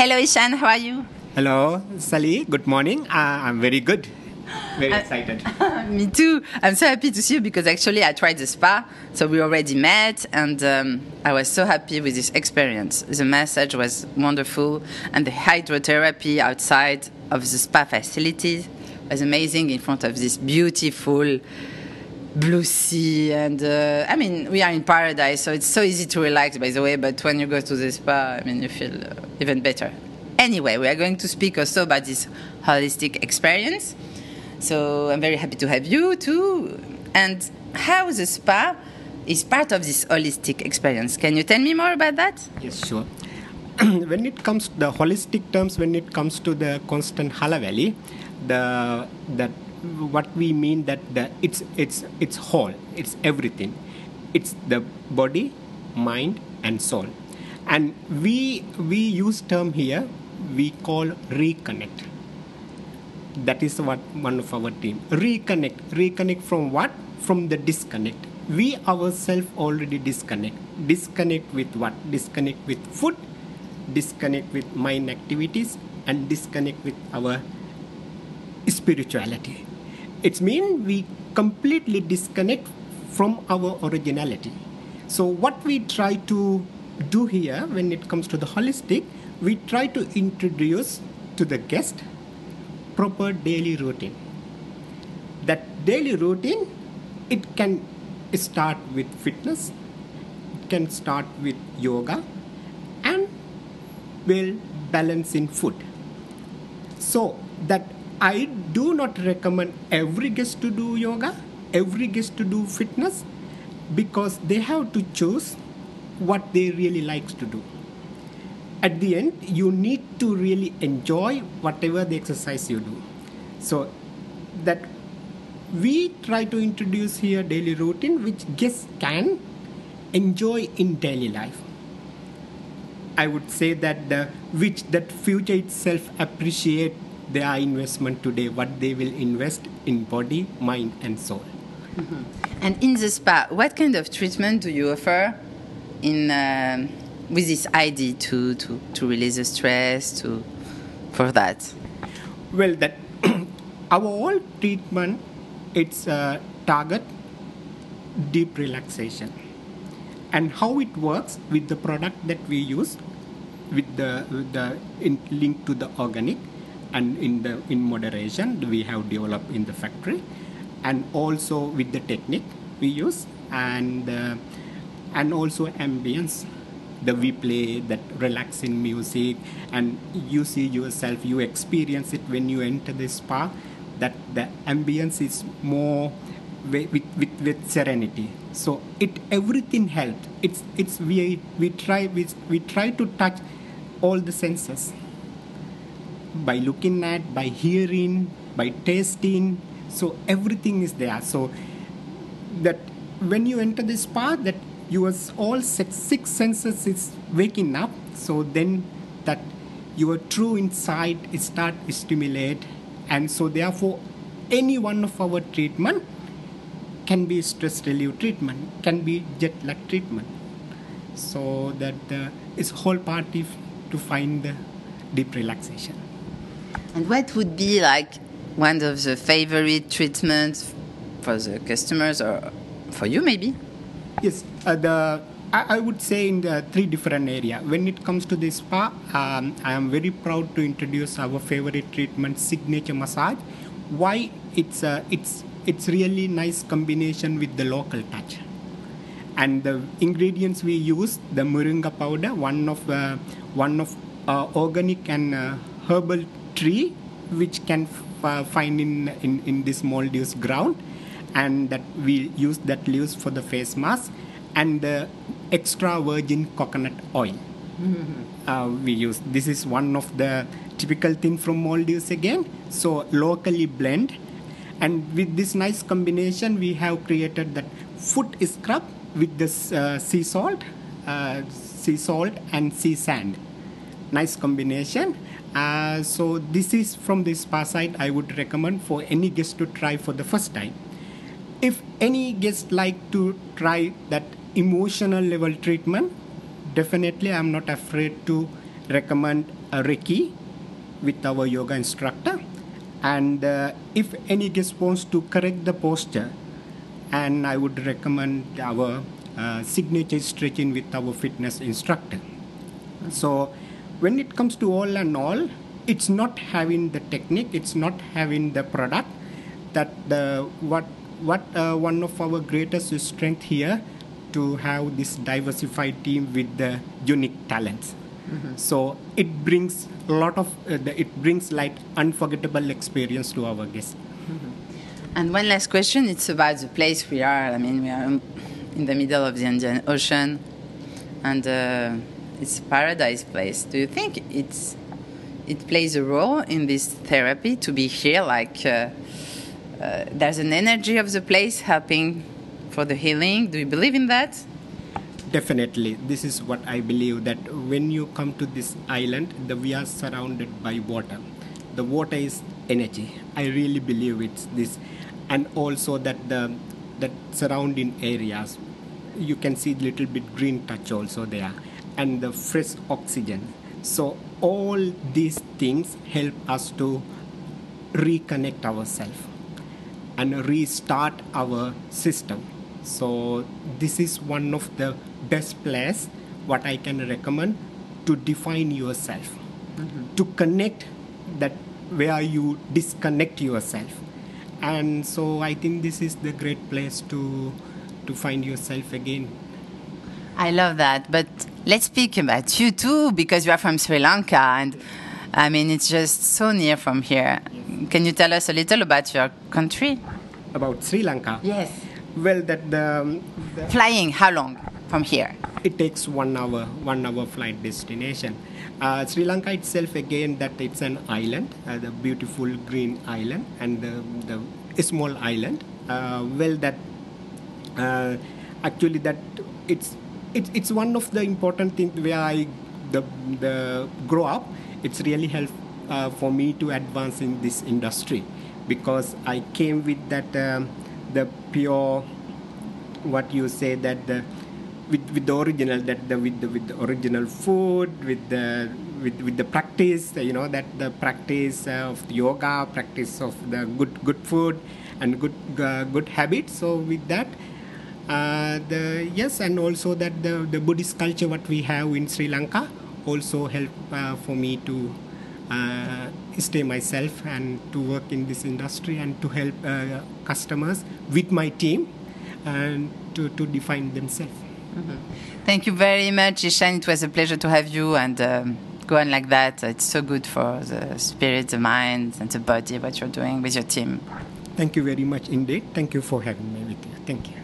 Hello, Ishan. How are you? Hello, Sally. Good morning. Uh, I'm very good. Very Uh, excited. Me too. I'm so happy to see you because actually I tried the spa, so we already met, and um, I was so happy with this experience. The massage was wonderful, and the hydrotherapy outside of the spa facilities was amazing in front of this beautiful blue sea. And uh, I mean, we are in paradise, so it's so easy to relax, by the way. But when you go to the spa, I mean, you feel uh, even better. Anyway, we are going to speak also about this holistic experience. So I'm very happy to have you too. And how the spa is part of this holistic experience. Can you tell me more about that? Yes, sure. when it comes to the holistic terms, when it comes to the Constance Halaveli, the that what we mean that the it's it's it's whole, it's everything. It's the body, mind, and soul. And we we use term here we call reconnect. That is what one of our team reconnect. Reconnect from what? From the disconnect. We ourselves already disconnect. Disconnect with what? Disconnect with food, disconnect with mind activities, and disconnect with our spirituality. It means we completely disconnect from our originality. So, what we try to do here when it comes to the holistic, we try to introduce to the guest proper daily routine. That daily routine, it can start with fitness, it can start with yoga, and will balance in food. So that I do not recommend every guest to do yoga, every guest to do fitness, because they have to choose what they really likes to do. At the end, you need to really enjoy whatever the exercise you do. So that we try to introduce here daily routine which guests can enjoy in daily life. I would say that the which that future itself appreciate their investment today, what they will invest in body, mind, and soul. And in the spa, what kind of treatment do you offer in um with this idea to, to, to release the stress to for that? Well, that our whole treatment it's uh, target deep relaxation, and how it works with the product that we use, with the with the in, link to the organic, and in the in moderation we have developed in the factory, and also with the technique we use, and uh, and also ambience. The we play that relaxing music and you see yourself you experience it when you enter the spa that the ambience is more with, with, with, serenity. So it everything helped it's it's we we try we, we try to touch all the senses by looking at by hearing by tasting. So everything is there. So that when you enter this spa that your all six, six senses is waking up. So then that your true inside is start stimulate. And so therefore any one of our treatment can be stress relief treatment can be jet lag treatment. So that uh, is whole party to find the deep relaxation And what would be like one of the favorite treatments for the customers or for you maybe? Yes, uh, the I, I would say in the three different area. When it comes to the spa, um, I am very proud to introduce our favorite treatment, signature massage. Why it's uh, it's it's really nice combination with the local touch. And the ingredients we use, the moringa powder, one of uh, one of uh, organic and uh, herbal tree, which can uh, find in, in in this Maldives ground. And that we use that leaves for the face mask and the extra virgin coconut oil. Uh, we use this is one of the typical thing from Maldives again. So locally blend. And with this nice combination we have created that foot scrub with this uh, sea salt uh, sea salt and sea sand. Nice combination uh, so this is from the spa side i would recommend for any guest to try for the first time if any guest like to try that emotional level treatment definitely i'm not afraid to recommend a Reiki with our yoga instructor. And uh, if any guest wants to correct the posture, and I would recommend our uh, signature stretching with our fitness instructor. So, when it comes to all and all, it's not having the technique, it's not having the product. That the what what uh, one of our greatest strength here to have this diversified team with the unique talents. So it brings a lot of uh, the, it brings like unforgettable experience to our guests. And one last question it's about the place we are. I mean, we are in the middle of the Indian Ocean, and uh, it's a paradise place. Do you think it's it plays a role in this therapy to be here? Like, uh, uh, there's an energy of the place helping for the healing. Do you believe in that? Definitely, this is what I believe that when you come to this island, the, we are surrounded by water. The water is energy. I really believe it's this, and also that the that surrounding areas, you can see a little bit green touch also there, and the fresh oxygen. So all these things help us to reconnect ourselves and restart our system. So this is one of the best place what I can recommend to define yourself, mm-hmm. to connect that where you disconnect yourself. And so I think this is the great place to to find yourself again. I love that. But let's speak about you too, because you are from Sri Lanka, and I mean, it's just so near from here. Can you tell us a little about your country? About Sri Lanka. Yes. Well, that the, the Flying, how long from here? it takes one hour one hour flight destination uh, sri lanka itself again that it's an island uh, the beautiful green island and the, the small island uh, well that uh, actually that it's it's it's one of the important things where i the the grow up. It's really helped uh, for me to advance in this industry because i came with that um, the pure what you say that the with, with the original that the with the with the original food with the with, with the practice you know that the practice of yoga practice of the good good food and good uh, good habits. So with that uh, the yes and also that the the buddhist culture what we have in sri lanka also help uh, for me to uh, stay myself and to work in this industry and to help uh, customers with my team and to, to define themselves Thank you very much, Ishan. It was a pleasure to have you and um, go on like that. It's so good for the spirit, the mind, and the body, what you're doing with your team. Thank you very much indeed. Thank you for having me with you. Thank you.